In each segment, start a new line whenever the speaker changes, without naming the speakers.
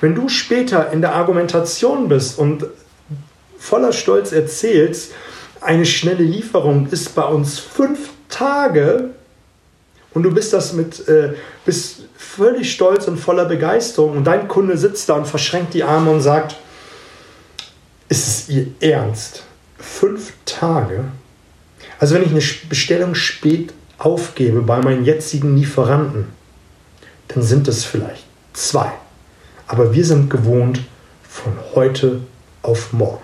Wenn du später in der Argumentation bist und voller Stolz erzählst, eine schnelle Lieferung ist bei uns fünf Tage und du bist das mit, äh, bist völlig stolz und voller Begeisterung und dein Kunde sitzt da und verschränkt die Arme und sagt, ist es ihr Ernst? Fünf Tage? Also wenn ich eine Bestellung spät aufgebe bei meinen jetzigen Lieferanten, dann sind es vielleicht zwei. Aber wir sind gewohnt von heute auf morgen.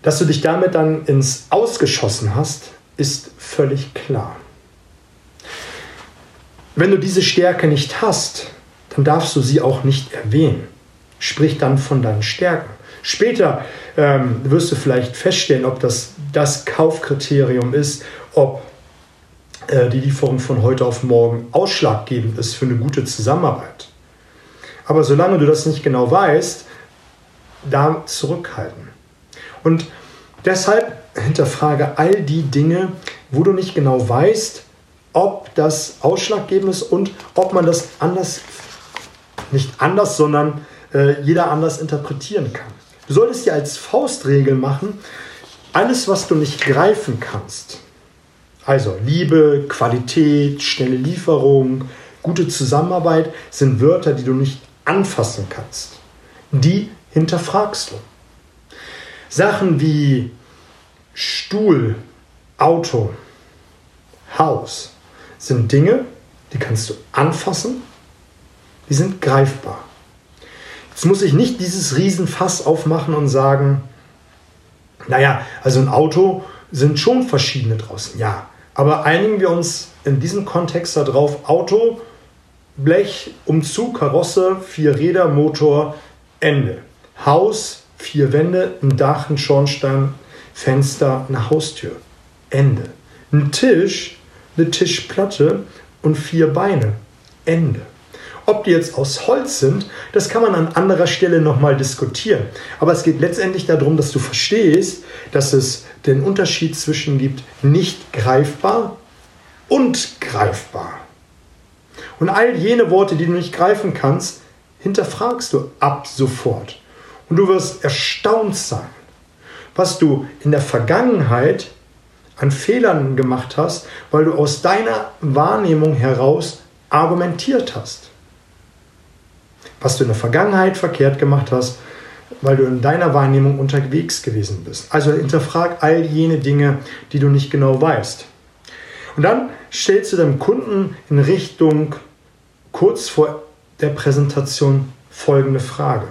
Dass du dich damit dann ins Ausgeschossen hast, ist völlig klar. Wenn du diese Stärke nicht hast, dann darfst du sie auch nicht erwähnen. Sprich dann von deinen Stärken. Später ähm, wirst du vielleicht feststellen, ob das das Kaufkriterium ist, ob die Lieferung von heute auf morgen ausschlaggebend ist für eine gute Zusammenarbeit. Aber solange du das nicht genau weißt, da zurückhalten. Und deshalb hinterfrage all die Dinge, wo du nicht genau weißt, ob das ausschlaggebend ist und ob man das anders, nicht anders, sondern äh, jeder anders interpretieren kann. Du solltest dir als Faustregel machen, alles, was du nicht greifen kannst, also Liebe, Qualität, schnelle Lieferung, gute Zusammenarbeit, sind Wörter, die du nicht anfassen kannst. Die hinterfragst du. Sachen wie Stuhl, Auto, Haus sind Dinge, die kannst du anfassen, die sind greifbar. Jetzt muss ich nicht dieses Riesenfass aufmachen und sagen, naja, also ein Auto sind schon verschiedene draußen, ja. Aber einigen wir uns in diesem Kontext darauf, Auto, Blech, Umzug, Karosse, vier Räder, Motor, Ende. Haus, vier Wände, ein Dach, ein Schornstein, Fenster, eine Haustür. Ende. Ein Tisch, eine Tischplatte und vier Beine. Ende. Ob die jetzt aus Holz sind, das kann man an anderer Stelle nochmal diskutieren. Aber es geht letztendlich darum, dass du verstehst, dass es den Unterschied zwischen gibt nicht greifbar und greifbar. Und all jene Worte, die du nicht greifen kannst, hinterfragst du ab sofort. Und du wirst erstaunt sein, was du in der Vergangenheit an Fehlern gemacht hast, weil du aus deiner Wahrnehmung heraus argumentiert hast was du in der Vergangenheit verkehrt gemacht hast, weil du in deiner Wahrnehmung unterwegs gewesen bist. Also hinterfrag all jene Dinge, die du nicht genau weißt. Und dann stellst du deinem Kunden in Richtung kurz vor der Präsentation folgende Frage.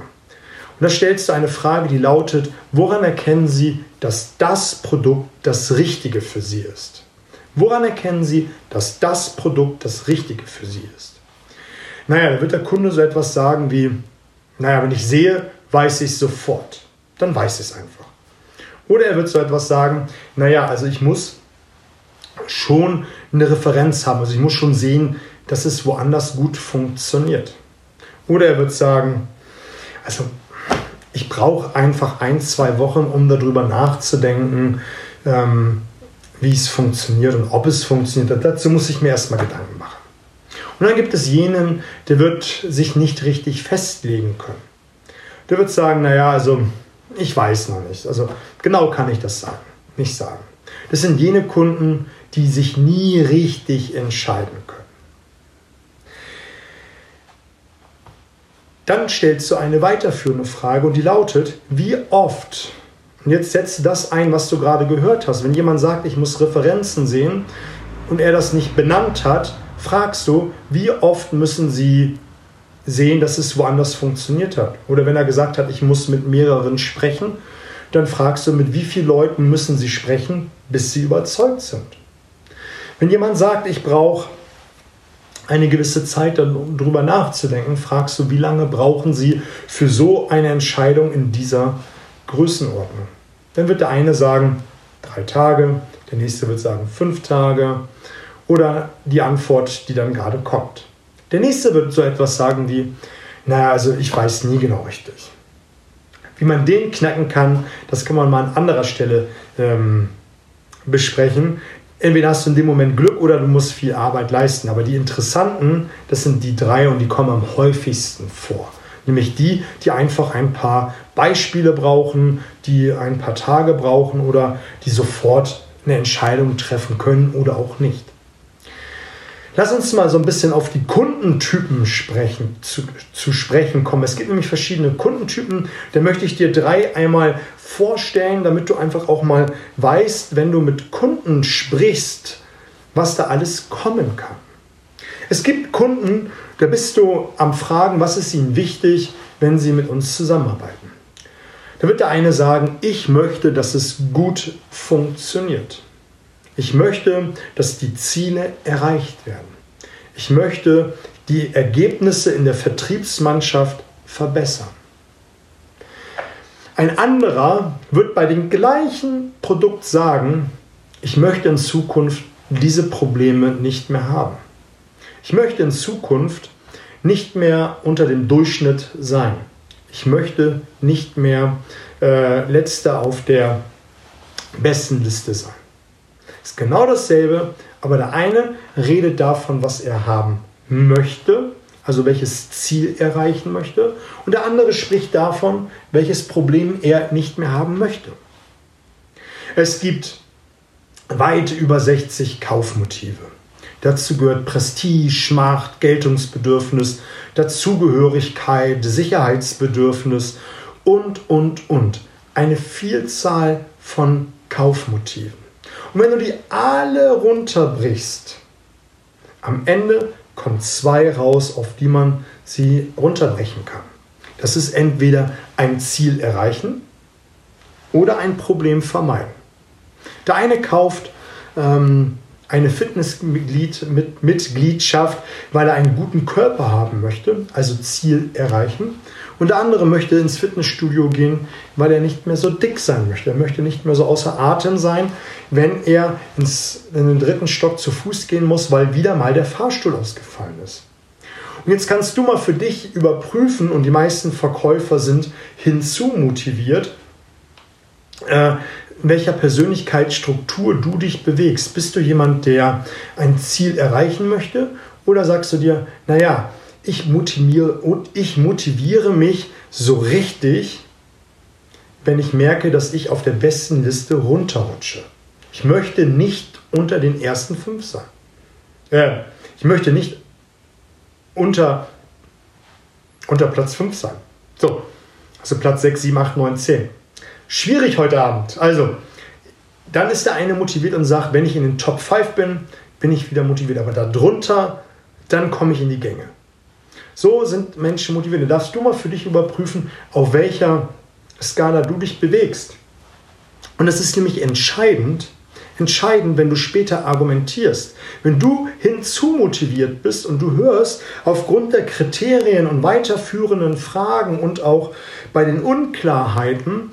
Und da stellst du eine Frage, die lautet, woran erkennen Sie, dass das Produkt das Richtige für Sie ist? Woran erkennen Sie, dass das Produkt das Richtige für Sie ist? Naja, da wird der Kunde so etwas sagen wie, naja, wenn ich sehe, weiß ich sofort. Dann weiß ich es einfach. Oder er wird so etwas sagen, naja, also ich muss schon eine Referenz haben. Also ich muss schon sehen, dass es woanders gut funktioniert. Oder er wird sagen, also ich brauche einfach ein, zwei Wochen, um darüber nachzudenken, ähm, wie es funktioniert und ob es funktioniert. Dazu muss ich mir erstmal Gedanken machen. Und dann gibt es jenen, der wird sich nicht richtig festlegen können. Der wird sagen, naja, also ich weiß noch nicht. Also genau kann ich das sagen, nicht sagen. Das sind jene Kunden, die sich nie richtig entscheiden können. Dann stellst du eine weiterführende Frage und die lautet, wie oft, und jetzt setze das ein, was du gerade gehört hast, wenn jemand sagt, ich muss Referenzen sehen und er das nicht benannt hat, fragst du, wie oft müssen sie sehen, dass es woanders funktioniert hat. Oder wenn er gesagt hat, ich muss mit mehreren sprechen, dann fragst du, mit wie vielen Leuten müssen sie sprechen, bis sie überzeugt sind. Wenn jemand sagt, ich brauche eine gewisse Zeit, um darüber nachzudenken, fragst du, wie lange brauchen sie für so eine Entscheidung in dieser Größenordnung. Dann wird der eine sagen, drei Tage, der nächste wird sagen, fünf Tage, oder die Antwort, die dann gerade kommt. Der nächste wird so etwas sagen wie, naja, also ich weiß nie genau richtig. Wie man den knacken kann, das kann man mal an anderer Stelle ähm, besprechen. entweder hast du in dem Moment Glück oder du musst viel Arbeit leisten. Aber die interessanten, das sind die drei und die kommen am häufigsten vor. Nämlich die, die einfach ein paar Beispiele brauchen, die ein paar Tage brauchen oder die sofort eine Entscheidung treffen können oder auch nicht. Lass uns mal so ein bisschen auf die Kundentypen sprechen, zu, zu sprechen kommen. Es gibt nämlich verschiedene Kundentypen. Da möchte ich dir drei einmal vorstellen, damit du einfach auch mal weißt, wenn du mit Kunden sprichst, was da alles kommen kann. Es gibt Kunden, da bist du am Fragen, was ist ihnen wichtig, wenn sie mit uns zusammenarbeiten. Da wird der eine sagen, ich möchte, dass es gut funktioniert. Ich möchte, dass die Ziele erreicht werden. Ich möchte die Ergebnisse in der Vertriebsmannschaft verbessern. Ein anderer wird bei dem gleichen Produkt sagen, ich möchte in Zukunft diese Probleme nicht mehr haben. Ich möchte in Zukunft nicht mehr unter dem Durchschnitt sein. Ich möchte nicht mehr äh, letzter auf der besten Liste sein. Ist genau dasselbe, aber der eine redet davon, was er haben möchte, also welches Ziel er erreichen möchte, und der andere spricht davon, welches Problem er nicht mehr haben möchte. Es gibt weit über 60 Kaufmotive. Dazu gehört Prestige, Macht, Geltungsbedürfnis, Dazugehörigkeit, Sicherheitsbedürfnis und, und, und. Eine Vielzahl von Kaufmotiven. Und wenn du die alle runterbrichst, am Ende kommen zwei raus, auf die man sie runterbrechen kann. Das ist entweder ein Ziel erreichen oder ein Problem vermeiden. Der eine kauft ähm, eine Fitnessmitgliedschaft, weil er einen guten Körper haben möchte, also Ziel erreichen. Und der andere möchte ins Fitnessstudio gehen, weil er nicht mehr so dick sein möchte. Er möchte nicht mehr so außer Atem sein, wenn er ins, in den dritten Stock zu Fuß gehen muss, weil wieder mal der Fahrstuhl ausgefallen ist. Und jetzt kannst du mal für dich überprüfen, und die meisten Verkäufer sind hinzumotiviert, äh, in welcher Persönlichkeitsstruktur du dich bewegst. Bist du jemand, der ein Ziel erreichen möchte? Oder sagst du dir, naja, ich motiviere, ich motiviere mich so richtig, wenn ich merke, dass ich auf der besten Liste runterrutsche. Ich möchte nicht unter den ersten fünf sein. Äh, ich möchte nicht unter, unter Platz 5 sein. So, also Platz 6, 7, 8, 9, 10 schwierig heute Abend. Also, dann ist der eine motiviert und sagt, wenn ich in den Top 5 bin, bin ich wieder motiviert. Aber darunter, dann komme ich in die Gänge. So sind Menschen motiviert. Da darfst du mal für dich überprüfen, auf welcher Skala du dich bewegst. Und es ist nämlich entscheidend, entscheidend, wenn du später argumentierst. Wenn du hinzumotiviert bist und du hörst aufgrund der Kriterien und weiterführenden Fragen und auch bei den Unklarheiten,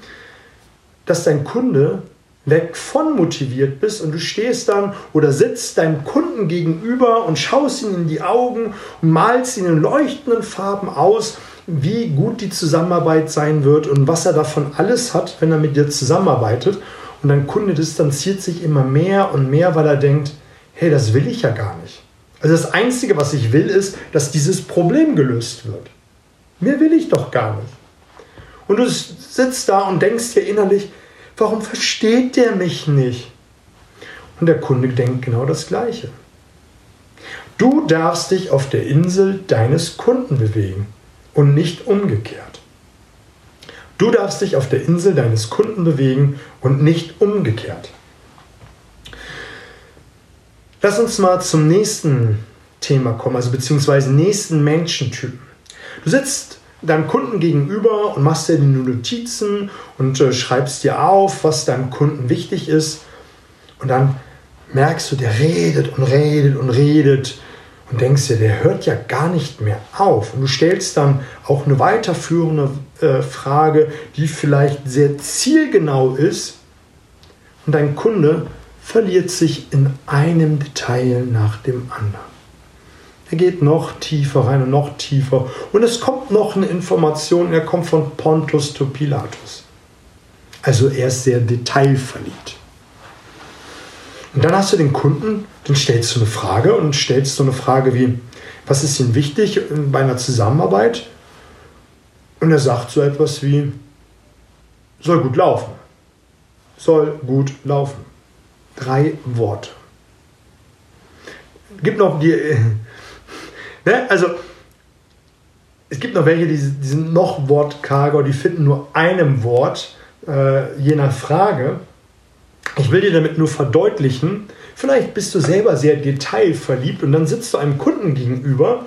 dass dein Kunde weg von motiviert bist und du stehst dann oder sitzt deinem Kunden gegenüber und schaust ihn in die Augen und malst ihn in leuchtenden Farben aus, wie gut die Zusammenarbeit sein wird und was er davon alles hat, wenn er mit dir zusammenarbeitet. Und dein Kunde distanziert sich immer mehr und mehr, weil er denkt, hey, das will ich ja gar nicht. Also das Einzige, was ich will, ist, dass dieses Problem gelöst wird. Mehr will ich doch gar nicht. Und du sitzt da und denkst dir innerlich, warum versteht der mich nicht? Und der Kunde denkt genau das Gleiche. Du darfst dich auf der Insel deines Kunden bewegen und nicht umgekehrt. Du darfst dich auf der Insel deines Kunden bewegen und nicht umgekehrt. Lass uns mal zum nächsten Thema kommen, also beziehungsweise nächsten Menschentypen. Du sitzt deinem Kunden gegenüber und machst dir die Notizen und äh, schreibst dir auf, was deinem Kunden wichtig ist. Und dann merkst du, der redet und redet und redet und denkst dir, der hört ja gar nicht mehr auf. Und du stellst dann auch eine weiterführende äh, Frage, die vielleicht sehr zielgenau ist. Und dein Kunde verliert sich in einem Detail nach dem anderen. Er geht noch tiefer rein und noch tiefer. Und es kommt noch eine Information, er kommt von Pontus zu Pilatus. Also er ist sehr detailverliebt. Und dann hast du den Kunden, dann stellst du eine Frage und stellst so eine Frage wie, was ist Ihnen wichtig bei einer Zusammenarbeit? Und er sagt so etwas wie, soll gut laufen. Soll gut laufen. Drei Worte. Gibt noch die, ne? also es gibt noch welche, die, die sind noch wortkarger, die finden nur einem Wort, äh, je nach Frage. Ich will dir damit nur verdeutlichen, vielleicht bist du selber sehr detailverliebt und dann sitzt du einem Kunden gegenüber,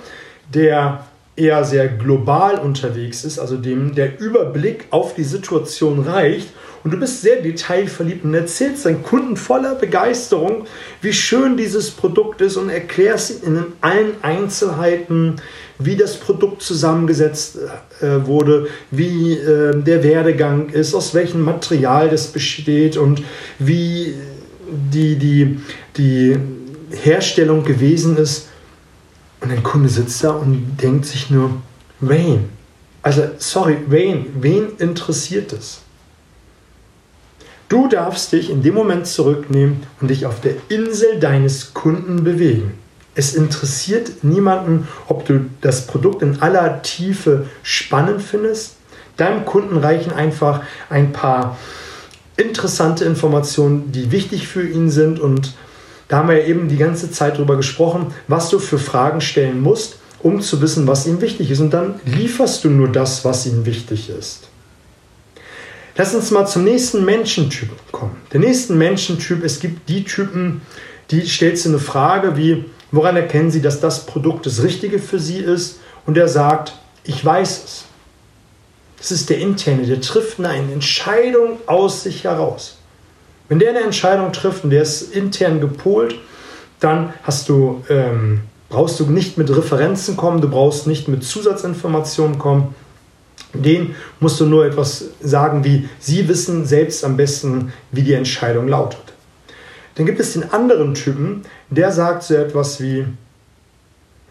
der eher sehr global unterwegs ist, also dem der Überblick auf die Situation reicht und du bist sehr detailverliebt und erzählst deinen Kunden voller Begeisterung, wie schön dieses Produkt ist und erklärst in allen Einzelheiten, wie das Produkt zusammengesetzt äh, wurde, wie äh, der Werdegang ist, aus welchem Material das besteht und wie die, die, die Herstellung gewesen ist. Und ein Kunde sitzt da und denkt sich nur, Wayne, also sorry, Wayne, wen interessiert es? Du darfst dich in dem Moment zurücknehmen und dich auf der Insel deines Kunden bewegen. Es interessiert niemanden, ob du das Produkt in aller Tiefe spannend findest. Deinem Kunden reichen einfach ein paar interessante Informationen, die wichtig für ihn sind. Und da haben wir ja eben die ganze Zeit darüber gesprochen, was du für Fragen stellen musst, um zu wissen, was ihm wichtig ist. Und dann lieferst du nur das, was ihm wichtig ist. Lass uns mal zum nächsten Menschentyp kommen. Der nächste Menschentyp, es gibt die Typen, die stellst du eine Frage wie, Woran erkennen Sie, dass das Produkt das Richtige für Sie ist? Und er sagt, ich weiß es. Das ist der Interne, der trifft eine Entscheidung aus sich heraus. Wenn der eine Entscheidung trifft und der ist intern gepolt, dann hast du, ähm, brauchst du nicht mit Referenzen kommen, du brauchst nicht mit Zusatzinformationen kommen. Den musst du nur etwas sagen wie, Sie wissen selbst am besten, wie die Entscheidung lautet. Dann gibt es den anderen Typen, der sagt so etwas wie,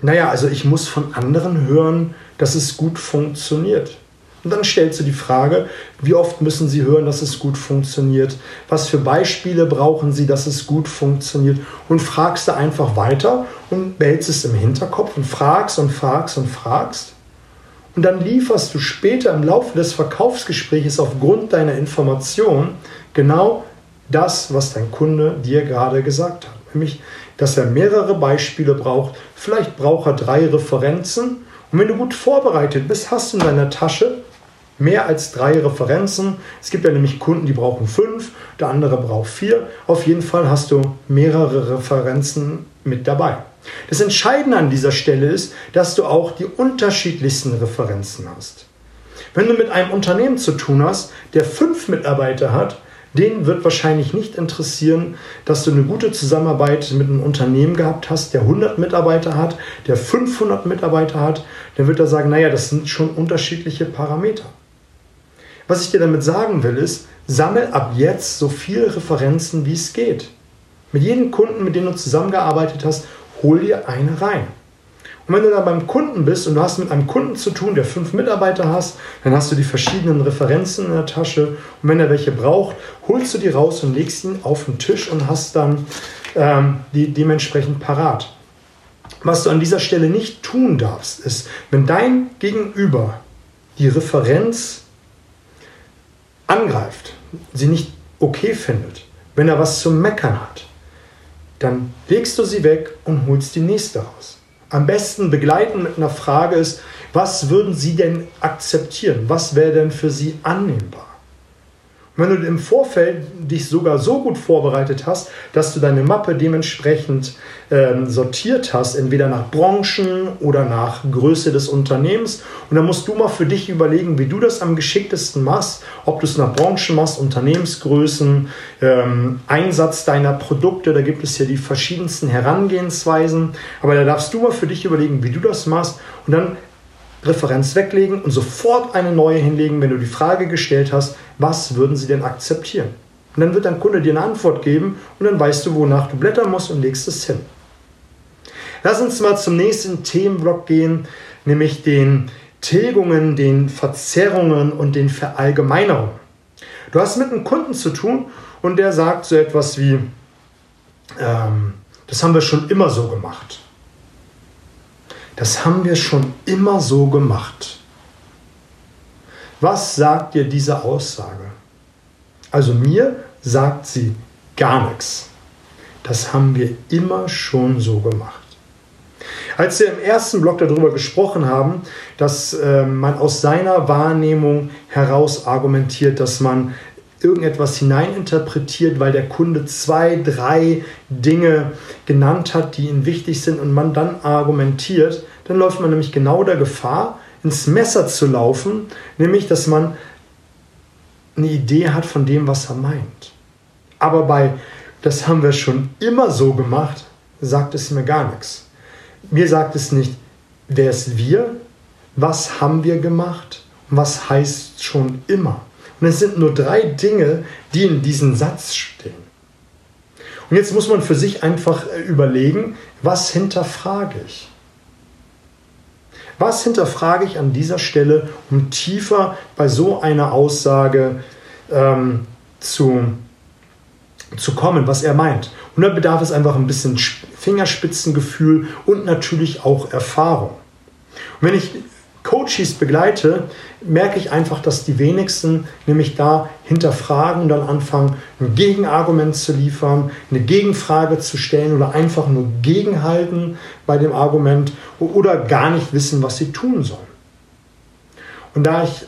naja, also ich muss von anderen hören, dass es gut funktioniert. Und dann stellst du die Frage, wie oft müssen Sie hören, dass es gut funktioniert? Was für Beispiele brauchen Sie, dass es gut funktioniert? Und fragst du einfach weiter und behältst es im Hinterkopf und fragst und fragst und fragst. Und dann lieferst du später im Laufe des Verkaufsgesprächs aufgrund deiner Information genau das, was dein Kunde dir gerade gesagt hat. Nämlich, dass er mehrere Beispiele braucht. Vielleicht braucht er drei Referenzen. Und wenn du gut vorbereitet bist, hast du in deiner Tasche mehr als drei Referenzen. Es gibt ja nämlich Kunden, die brauchen fünf, der andere braucht vier. Auf jeden Fall hast du mehrere Referenzen mit dabei. Das Entscheidende an dieser Stelle ist, dass du auch die unterschiedlichsten Referenzen hast. Wenn du mit einem Unternehmen zu tun hast, der fünf Mitarbeiter hat, den wird wahrscheinlich nicht interessieren, dass du eine gute Zusammenarbeit mit einem Unternehmen gehabt hast, der 100 Mitarbeiter hat, der 500 Mitarbeiter hat. Dann wird er sagen, naja, das sind schon unterschiedliche Parameter. Was ich dir damit sagen will, ist, sammel ab jetzt so viele Referenzen, wie es geht. Mit jedem Kunden, mit dem du zusammengearbeitet hast, hol dir eine rein. Und wenn du dann beim Kunden bist und du hast mit einem Kunden zu tun, der fünf Mitarbeiter hast, dann hast du die verschiedenen Referenzen in der Tasche. Und wenn er welche braucht, holst du die raus und legst ihn auf den Tisch und hast dann ähm, die dementsprechend parat. Was du an dieser Stelle nicht tun darfst, ist, wenn dein Gegenüber die Referenz angreift, sie nicht okay findet, wenn er was zu meckern hat, dann legst du sie weg und holst die nächste raus am besten begleiten mit einer Frage ist, was würden Sie denn akzeptieren? Was wäre denn für Sie annehmbar? Wenn du im Vorfeld dich sogar so gut vorbereitet hast, dass du deine Mappe dementsprechend ähm, sortiert hast, entweder nach Branchen oder nach Größe des Unternehmens, und dann musst du mal für dich überlegen, wie du das am geschicktesten machst, ob du es nach Branchen machst, Unternehmensgrößen, ähm, Einsatz deiner Produkte, da gibt es ja die verschiedensten Herangehensweisen, aber da darfst du mal für dich überlegen, wie du das machst, und dann Referenz weglegen und sofort eine neue hinlegen, wenn du die Frage gestellt hast, was würden sie denn akzeptieren? Und dann wird dein Kunde dir eine Antwort geben und dann weißt du, wonach du blättern musst und legst es hin. Lass uns mal zum nächsten Themenblock gehen, nämlich den Tilgungen, den Verzerrungen und den Verallgemeinerungen. Du hast mit einem Kunden zu tun und der sagt so etwas wie, ähm, das haben wir schon immer so gemacht. Das haben wir schon immer so gemacht. Was sagt dir diese Aussage? Also mir sagt sie gar nichts. Das haben wir immer schon so gemacht. Als wir im ersten Blog darüber gesprochen haben, dass äh, man aus seiner Wahrnehmung heraus argumentiert, dass man irgendetwas hineininterpretiert, weil der Kunde zwei, drei Dinge genannt hat, die ihm wichtig sind und man dann argumentiert, dann läuft man nämlich genau der Gefahr, ins Messer zu laufen, nämlich dass man eine Idee hat von dem, was er meint. Aber bei, das haben wir schon immer so gemacht, sagt es mir gar nichts. Mir sagt es nicht, wer ist wir, was haben wir gemacht, was heißt schon immer. Und es sind nur drei Dinge, die in diesem Satz stehen. Und jetzt muss man für sich einfach äh, überlegen, was hinterfrage ich? Was hinterfrage ich an dieser Stelle, um tiefer bei so einer Aussage ähm, zu, zu kommen, was er meint? Und da bedarf es einfach ein bisschen Fingerspitzengefühl und natürlich auch Erfahrung. Und wenn ich Coaches begleite, merke ich einfach, dass die wenigsten nämlich da hinterfragen und dann anfangen, ein Gegenargument zu liefern, eine Gegenfrage zu stellen oder einfach nur gegenhalten bei dem Argument oder gar nicht wissen, was sie tun sollen. Und da ich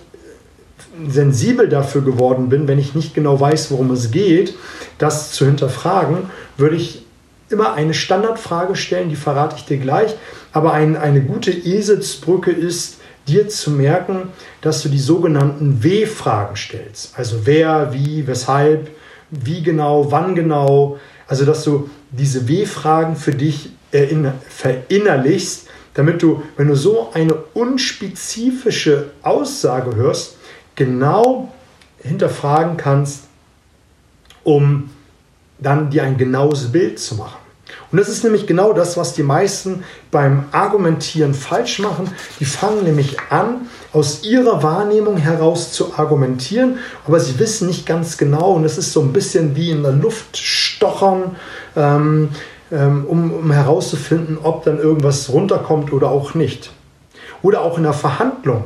sensibel dafür geworden bin, wenn ich nicht genau weiß, worum es geht, das zu hinterfragen, würde ich immer eine Standardfrage stellen, die verrate ich dir gleich. Aber ein, eine gute Eselsbrücke ist, dir zu merken, dass du die sogenannten W-Fragen stellst. Also wer, wie, weshalb, wie genau, wann genau. Also dass du diese W-Fragen für dich verinnerlichst, damit du, wenn du so eine unspezifische Aussage hörst, genau hinterfragen kannst, um dann dir ein genaues Bild zu machen. Und das ist nämlich genau das, was die meisten beim Argumentieren falsch machen. Die fangen nämlich an, aus ihrer Wahrnehmung heraus zu argumentieren, aber sie wissen nicht ganz genau. Und es ist so ein bisschen wie in der Luft stochern, ähm, ähm, um, um herauszufinden, ob dann irgendwas runterkommt oder auch nicht. Oder auch in der Verhandlung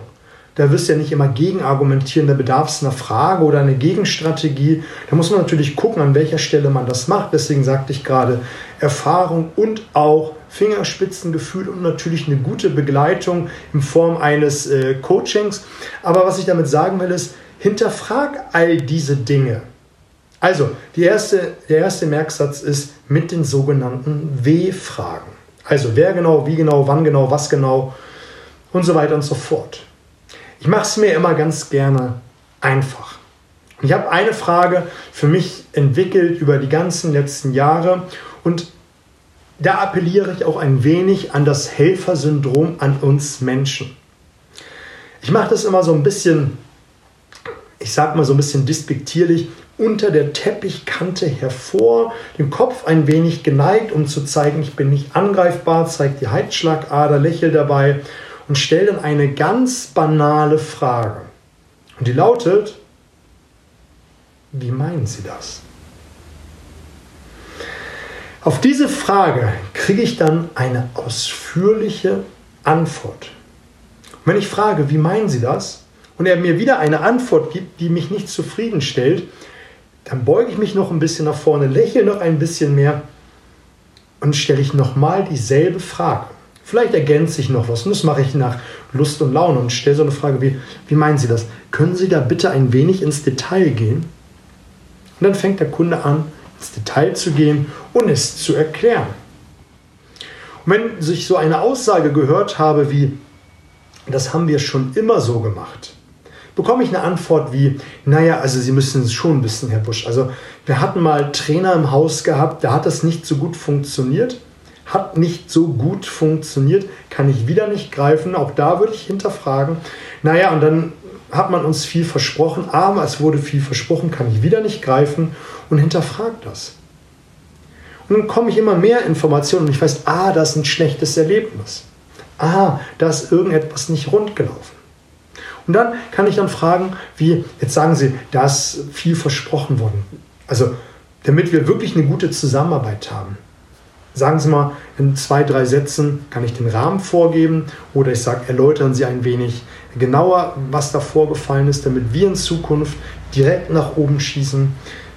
da wirst du ja nicht immer gegen argumentieren, da bedarf es einer Frage oder einer Gegenstrategie. Da muss man natürlich gucken, an welcher Stelle man das macht. Deswegen sagte ich gerade Erfahrung und auch Fingerspitzengefühl und natürlich eine gute Begleitung in Form eines äh, Coachings. Aber was ich damit sagen will, ist, hinterfrag all diese Dinge. Also, erste, der erste Merksatz ist mit den sogenannten W-Fragen. Also, wer genau, wie genau, wann genau, was genau und so weiter und so fort. Ich mache es mir immer ganz gerne einfach. Ich habe eine Frage für mich entwickelt über die ganzen letzten Jahre und da appelliere ich auch ein wenig an das Helfersyndrom an uns Menschen. Ich mache das immer so ein bisschen, ich sage mal so ein bisschen despektierlich, unter der Teppichkante hervor, den Kopf ein wenig geneigt, um zu zeigen, ich bin nicht angreifbar, zeigt die Heizschlagader, lächel dabei und stelle dann eine ganz banale Frage. Und die lautet, wie meinen Sie das? Auf diese Frage kriege ich dann eine ausführliche Antwort. Wenn ich frage, wie meinen Sie das? Und er mir wieder eine Antwort gibt, die mich nicht zufriedenstellt, dann beuge ich mich noch ein bisschen nach vorne, lächle noch ein bisschen mehr und stelle ich nochmal dieselbe Frage. Vielleicht ergänze ich noch was. Und das mache ich nach Lust und Laune und stelle so eine Frage wie, wie meinen Sie das? Können Sie da bitte ein wenig ins Detail gehen? Und dann fängt der Kunde an, ins Detail zu gehen und es zu erklären. Und wenn ich so eine Aussage gehört habe wie, das haben wir schon immer so gemacht, bekomme ich eine Antwort wie, naja, also Sie müssen es schon wissen, Herr Busch. Also wir hatten mal Trainer im Haus gehabt, da hat das nicht so gut funktioniert hat nicht so gut funktioniert, kann ich wieder nicht greifen. Auch da würde ich hinterfragen. Naja, und dann hat man uns viel versprochen, aber es wurde viel versprochen, kann ich wieder nicht greifen und hinterfragt das. Und dann komme ich immer mehr Informationen und ich weiß, ah, das ist ein schlechtes Erlebnis. Ah, da ist irgendetwas nicht rund gelaufen. Und dann kann ich dann fragen, wie, jetzt sagen Sie, da ist viel versprochen worden. Also damit wir wirklich eine gute Zusammenarbeit haben. Sagen Sie mal, in zwei, drei Sätzen kann ich den Rahmen vorgeben oder ich sage, erläutern Sie ein wenig genauer, was da vorgefallen ist, damit wir in Zukunft direkt nach oben schießen.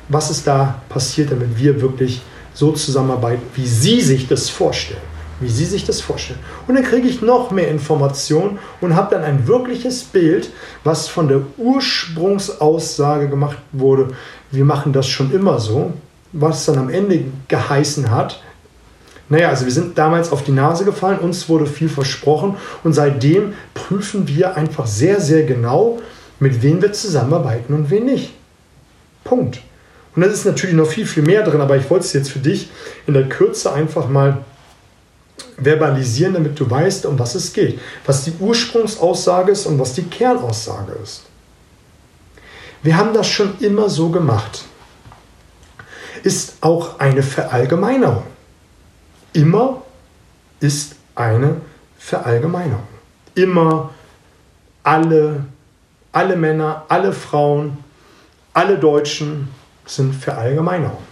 Was ist da passiert, damit wir wirklich so zusammenarbeiten, wie Sie sich das vorstellen? Wie Sie sich das vorstellen. Und dann kriege ich noch mehr Informationen und habe dann ein wirkliches Bild, was von der Ursprungsaussage gemacht wurde. Wir machen das schon immer so, was dann am Ende geheißen hat, naja, also wir sind damals auf die Nase gefallen, uns wurde viel versprochen und seitdem prüfen wir einfach sehr, sehr genau, mit wem wir zusammenarbeiten und wen nicht. Punkt. Und das ist natürlich noch viel, viel mehr drin, aber ich wollte es jetzt für dich in der Kürze einfach mal verbalisieren, damit du weißt, um was es geht, was die Ursprungsaussage ist und was die Kernaussage ist. Wir haben das schon immer so gemacht. Ist auch eine Verallgemeinerung immer ist eine Verallgemeinerung. Immer alle, alle Männer, alle Frauen, alle Deutschen sind Verallgemeinerungen.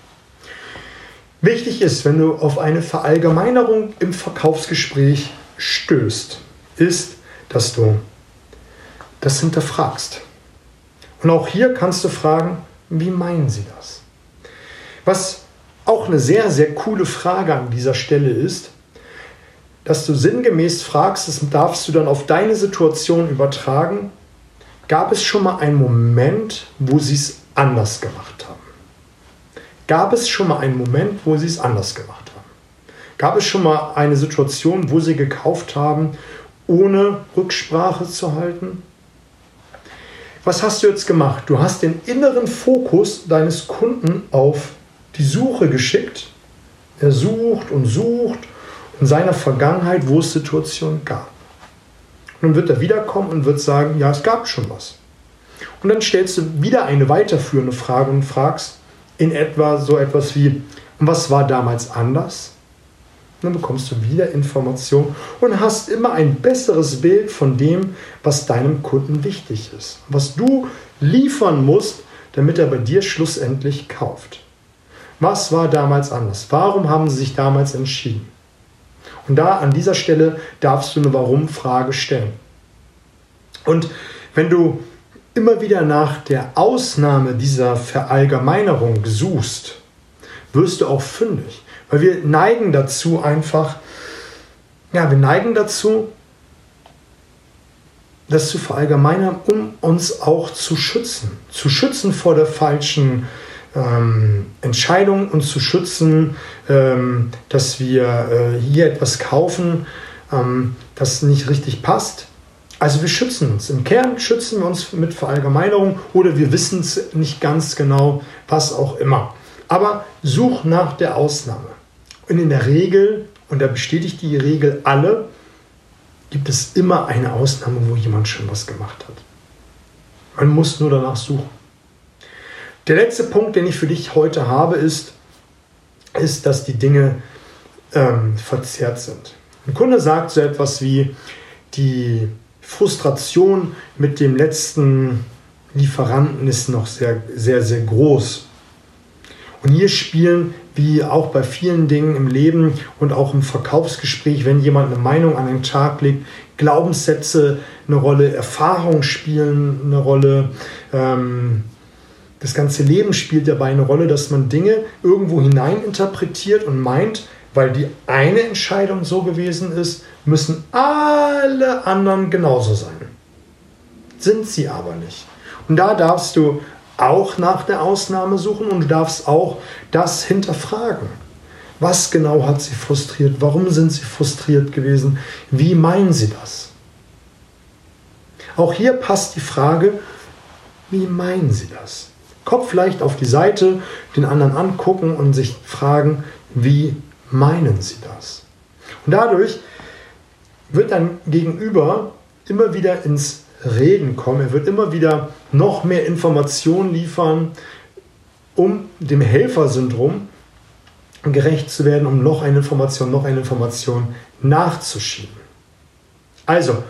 Wichtig ist, wenn du auf eine Verallgemeinerung im Verkaufsgespräch stößt, ist, dass du das hinterfragst. Und auch hier kannst du fragen, wie meinen sie das? Was auch eine sehr, sehr coole Frage an dieser Stelle ist, dass du sinngemäß fragst, das darfst du dann auf deine Situation übertragen, gab es schon mal einen Moment, wo sie es anders gemacht haben? Gab es schon mal einen Moment, wo sie es anders gemacht haben? Gab es schon mal eine Situation, wo sie gekauft haben, ohne Rücksprache zu halten? Was hast du jetzt gemacht? Du hast den inneren Fokus deines Kunden auf die Suche geschickt. Er sucht und sucht in seiner Vergangenheit, wo es Situationen gab. Und dann wird er wiederkommen und wird sagen, ja, es gab schon was. Und dann stellst du wieder eine weiterführende Frage und fragst in etwa so etwas wie, was war damals anders? Und dann bekommst du wieder Informationen und hast immer ein besseres Bild von dem, was deinem Kunden wichtig ist. Was du liefern musst, damit er bei dir schlussendlich kauft. Was war damals anders? Warum haben sie sich damals entschieden? Und da an dieser Stelle darfst du eine Warum-Frage stellen. Und wenn du immer wieder nach der Ausnahme dieser Verallgemeinerung suchst, wirst du auch fündig. Weil wir neigen dazu einfach, ja, wir neigen dazu, das zu verallgemeinern, um uns auch zu schützen. Zu schützen vor der falschen ähm, Entscheidung, uns zu schützen, ähm, dass wir äh, hier etwas kaufen, ähm, das nicht richtig passt. Also wir schützen uns. Im Kern schützen wir uns mit Verallgemeinerung oder wir wissen es nicht ganz genau, was auch immer. Aber such nach der Ausnahme. Und in der Regel, und da bestätigt die Regel alle, gibt es immer eine Ausnahme, wo jemand schon was gemacht hat. Man muss nur danach suchen. Der letzte Punkt, den ich für dich heute habe, ist, ist dass die Dinge ähm, verzerrt sind. Ein Kunde sagt so etwas wie, die Frustration mit dem letzten Lieferanten ist noch sehr, sehr, sehr groß. Und hier spielen, wie auch bei vielen Dingen im Leben und auch im Verkaufsgespräch, wenn jemand eine Meinung an den Tag legt, Glaubenssätze eine Rolle, Erfahrungen spielen eine Rolle, ähm, das ganze Leben spielt dabei eine Rolle, dass man Dinge irgendwo hineininterpretiert und meint, weil die eine Entscheidung so gewesen ist, müssen alle anderen genauso sein. Sind sie aber nicht. Und da darfst du auch nach der Ausnahme suchen und du darfst auch das hinterfragen. Was genau hat sie frustriert? Warum sind sie frustriert gewesen? Wie meinen sie das? Auch hier passt die Frage, wie meinen sie das? Kopf leicht auf die Seite, den anderen angucken und sich fragen, wie meinen sie das? Und dadurch wird dein Gegenüber immer wieder ins Reden kommen. Er wird immer wieder noch mehr Informationen liefern, um dem Helfersyndrom gerecht zu werden, um noch eine Information, noch eine Information nachzuschieben. Also,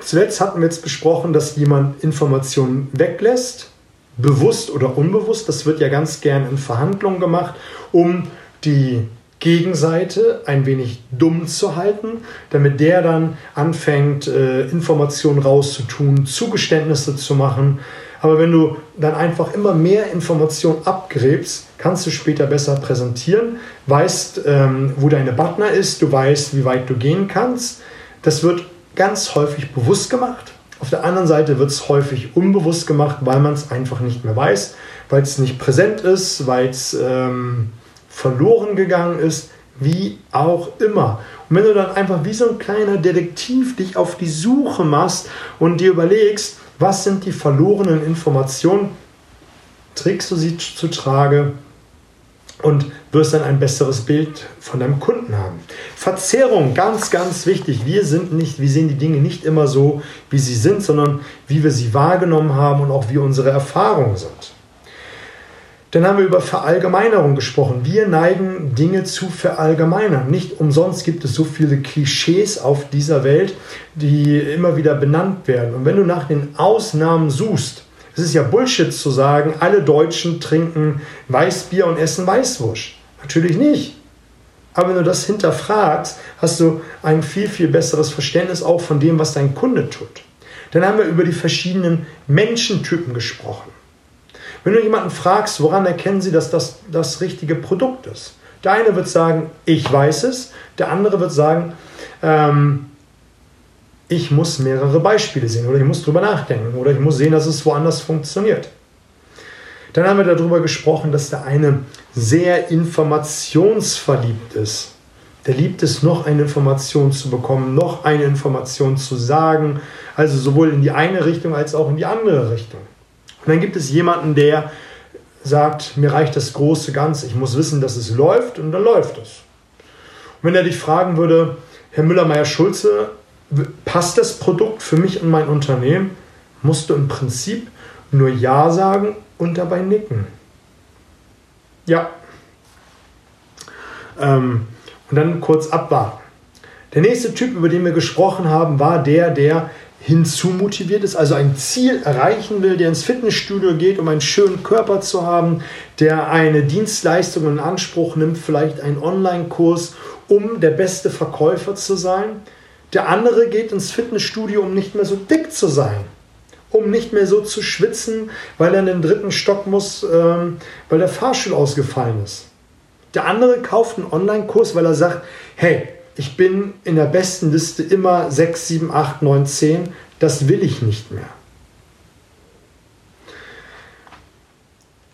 zuletzt hatten wir jetzt besprochen, dass jemand Informationen weglässt, bewusst oder unbewusst, das wird ja ganz gern in Verhandlungen gemacht, um die Gegenseite ein wenig dumm zu halten, damit der dann anfängt, äh, Informationen rauszutun, Zugeständnisse zu machen. Aber wenn du dann einfach immer mehr Informationen abgräbst, kannst du später besser präsentieren, weißt, ähm, wo deine Partner ist, du weißt, wie weit du gehen kannst. Das wird ganz häufig bewusst gemacht. Auf der anderen Seite wird es häufig unbewusst gemacht, weil man es einfach nicht mehr weiß, weil es nicht präsent ist, weil es ähm, verloren gegangen ist, wie auch immer. Und wenn du dann einfach wie so ein kleiner Detektiv dich auf die Suche machst und dir überlegst, was sind die verlorenen Informationen, trägst du sie zu Trage und wirst dann ein besseres Bild von deinem Kunden haben. Verzerrung, ganz, ganz wichtig. Wir sind nicht, wir sehen die Dinge nicht immer so, wie sie sind, sondern wie wir sie wahrgenommen haben und auch wie unsere Erfahrungen sind. Dann haben wir über Verallgemeinerung gesprochen. Wir neigen Dinge zu verallgemeinern. Nicht umsonst gibt es so viele Klischees auf dieser Welt, die immer wieder benannt werden. Und wenn du nach den Ausnahmen suchst, es ist ja Bullshit zu sagen, alle Deutschen trinken Weißbier und essen Weißwurst. Natürlich nicht. Aber wenn du das hinterfragst, hast du ein viel, viel besseres Verständnis auch von dem, was dein Kunde tut. Dann haben wir über die verschiedenen Menschentypen gesprochen. Wenn du jemanden fragst, woran erkennen sie, dass das das richtige Produkt ist? Der eine wird sagen, ich weiß es. Der andere wird sagen, ähm, ich muss mehrere Beispiele sehen oder ich muss drüber nachdenken oder ich muss sehen, dass es woanders funktioniert. Dann haben wir darüber gesprochen, dass der eine sehr informationsverliebt ist. Der liebt es, noch eine Information zu bekommen, noch eine Information zu sagen, also sowohl in die eine Richtung als auch in die andere Richtung. Und dann gibt es jemanden, der sagt, mir reicht das große Ganze, ich muss wissen, dass es läuft und dann läuft es. Und wenn er dich fragen würde, Herr Müller-Meyer-Schulze, passt das Produkt für mich und mein Unternehmen, musst du im Prinzip nur Ja sagen und dabei nicken. Ja. Ähm, und dann kurz abwarten. Der nächste Typ, über den wir gesprochen haben, war der, der hinzumotiviert ist, also ein Ziel erreichen will, der ins Fitnessstudio geht, um einen schönen Körper zu haben, der eine Dienstleistung in Anspruch nimmt, vielleicht einen Online-Kurs, um der beste Verkäufer zu sein. Der andere geht ins Fitnessstudio, um nicht mehr so dick zu sein, um nicht mehr so zu schwitzen, weil er in den dritten Stock muss, ähm, weil der Fahrstuhl ausgefallen ist. Der andere kauft einen Online-Kurs, weil er sagt, hey, ich bin in der besten Liste immer 6, 7, 8, 9, 10. Das will ich nicht mehr.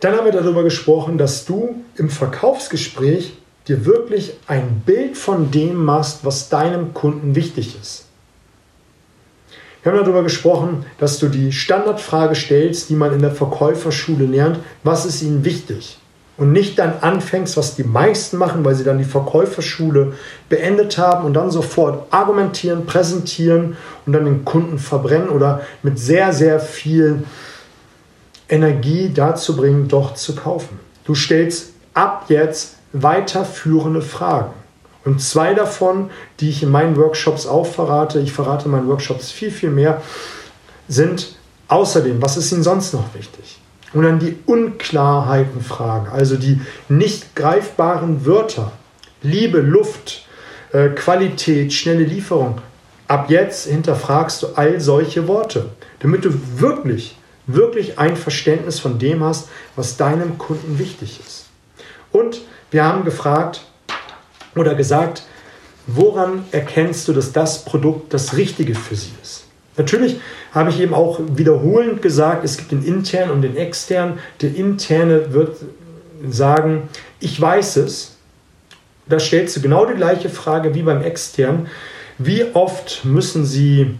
Dann haben wir darüber gesprochen, dass du im Verkaufsgespräch dir wirklich ein Bild von dem machst, was deinem Kunden wichtig ist. Wir haben darüber gesprochen, dass du die Standardfrage stellst, die man in der Verkäuferschule lernt, was ist ihnen wichtig? und nicht dann anfängst, was die meisten machen, weil sie dann die Verkäuferschule beendet haben und dann sofort argumentieren, präsentieren und dann den Kunden verbrennen oder mit sehr, sehr viel Energie dazu bringen, doch zu kaufen. Du stellst ab jetzt weiterführende Fragen. Und zwei davon, die ich in meinen Workshops auch verrate, ich verrate in meinen Workshops viel, viel mehr, sind außerdem, was ist Ihnen sonst noch wichtig? Und dann die Unklarheiten fragen, also die nicht greifbaren Wörter. Liebe, Luft, äh, Qualität, schnelle Lieferung. Ab jetzt hinterfragst du all solche Worte, damit du wirklich, wirklich ein Verständnis von dem hast, was deinem Kunden wichtig ist. Und wir haben gefragt oder gesagt, woran erkennst du, dass das Produkt das Richtige für sie ist? Natürlich habe ich eben auch wiederholend gesagt, es gibt den internen und den externen. Der interne wird sagen, ich weiß es. Da stellst du genau die gleiche Frage wie beim externen. Wie oft müssen Sie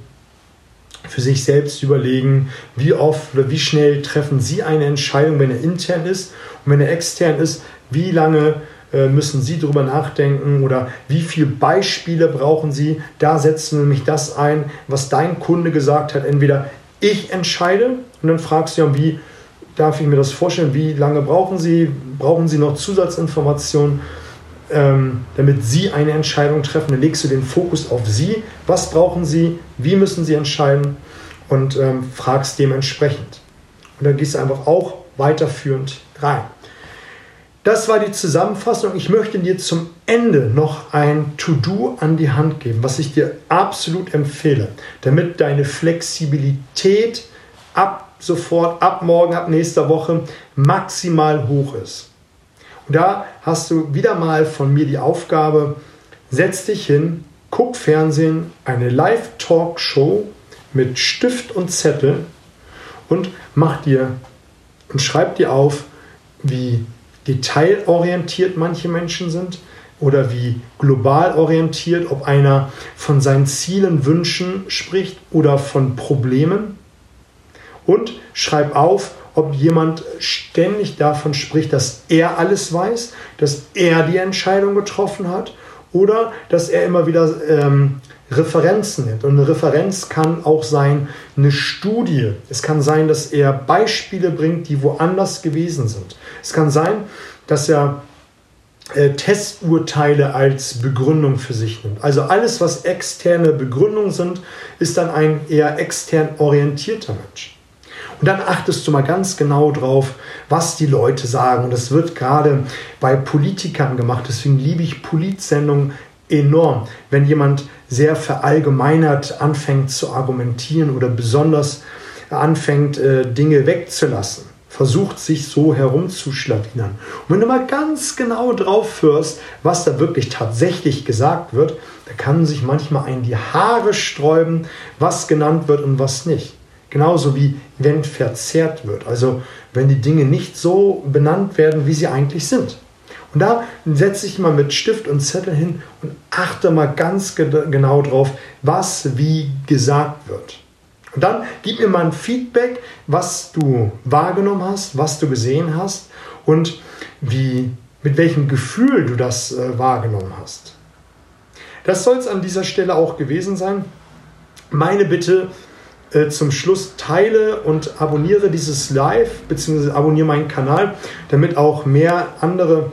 für sich selbst überlegen, wie oft oder wie schnell treffen Sie eine Entscheidung, wenn er intern ist und wenn er extern ist, wie lange müssen Sie darüber nachdenken oder wie viele Beispiele brauchen Sie. Da setzen wir nämlich das ein, was dein Kunde gesagt hat. Entweder ich entscheide und dann fragst du ja, wie darf ich mir das vorstellen, wie lange brauchen Sie, brauchen Sie noch Zusatzinformationen, ähm, damit Sie eine Entscheidung treffen. Dann legst du den Fokus auf Sie. Was brauchen Sie? Wie müssen Sie entscheiden? Und ähm, fragst dementsprechend. Und da gehst du einfach auch weiterführend rein. Das war die Zusammenfassung. Ich möchte dir zum Ende noch ein To-Do an die Hand geben, was ich dir absolut empfehle, damit deine Flexibilität ab sofort, ab morgen, ab nächster Woche maximal hoch ist. Und da hast du wieder mal von mir die Aufgabe, setz dich hin, guck Fernsehen, eine Live-Talk-Show mit Stift und Zettel und mach dir und schreib dir auf, wie detailorientiert manche Menschen sind oder wie global orientiert, ob einer von seinen Zielen, Wünschen spricht oder von Problemen. Und schreib auf, ob jemand ständig davon spricht, dass er alles weiß, dass er die Entscheidung getroffen hat oder dass er immer wieder ähm, Referenzen nennt. Und eine Referenz kann auch sein eine Studie. Es kann sein, dass er Beispiele bringt, die woanders gewesen sind. Es kann sein, dass er äh, Testurteile als Begründung für sich nimmt. Also alles, was externe Begründungen sind, ist dann ein eher extern orientierter Mensch. Und dann achtest du mal ganz genau drauf, was die Leute sagen. Und das wird gerade bei Politikern gemacht. Deswegen liebe ich Politsendungen enorm. Wenn jemand sehr verallgemeinert anfängt zu argumentieren oder besonders anfängt, äh, Dinge wegzulassen, versucht sich so herumzuschlawinern. Und wenn du mal ganz genau drauf hörst, was da wirklich tatsächlich gesagt wird, da kann sich manchmal ein die Haare sträuben, was genannt wird und was nicht. Genauso wie wenn verzerrt wird. Also wenn die Dinge nicht so benannt werden, wie sie eigentlich sind. Und da setze ich mal mit Stift und Zettel hin und achte mal ganz genau drauf, was wie gesagt wird. Und dann gib mir mal ein Feedback, was du wahrgenommen hast, was du gesehen hast und wie, mit welchem Gefühl du das äh, wahrgenommen hast. Das soll es an dieser Stelle auch gewesen sein. Meine Bitte äh, zum Schluss, teile und abonniere dieses Live, beziehungsweise abonniere meinen Kanal, damit auch mehr andere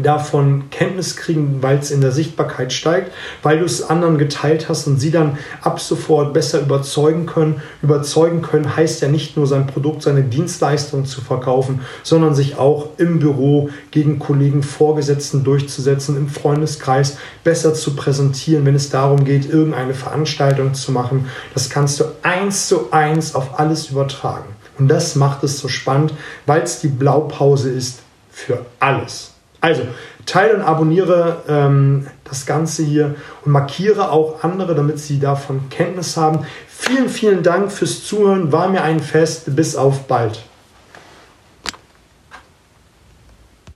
davon Kenntnis kriegen, weil es in der Sichtbarkeit steigt, weil du es anderen geteilt hast und sie dann ab sofort besser überzeugen können. Überzeugen können heißt ja nicht nur sein Produkt, seine Dienstleistung zu verkaufen, sondern sich auch im Büro gegen Kollegen, Vorgesetzten durchzusetzen, im Freundeskreis besser zu präsentieren, wenn es darum geht, irgendeine Veranstaltung zu machen. Das kannst du eins zu eins auf alles übertragen. Und das macht es so spannend, weil es die Blaupause ist für alles. Also, teile und abonniere ähm, das Ganze hier und markiere auch andere, damit sie davon Kenntnis haben. Vielen, vielen Dank fürs Zuhören. War mir ein Fest. Bis auf bald.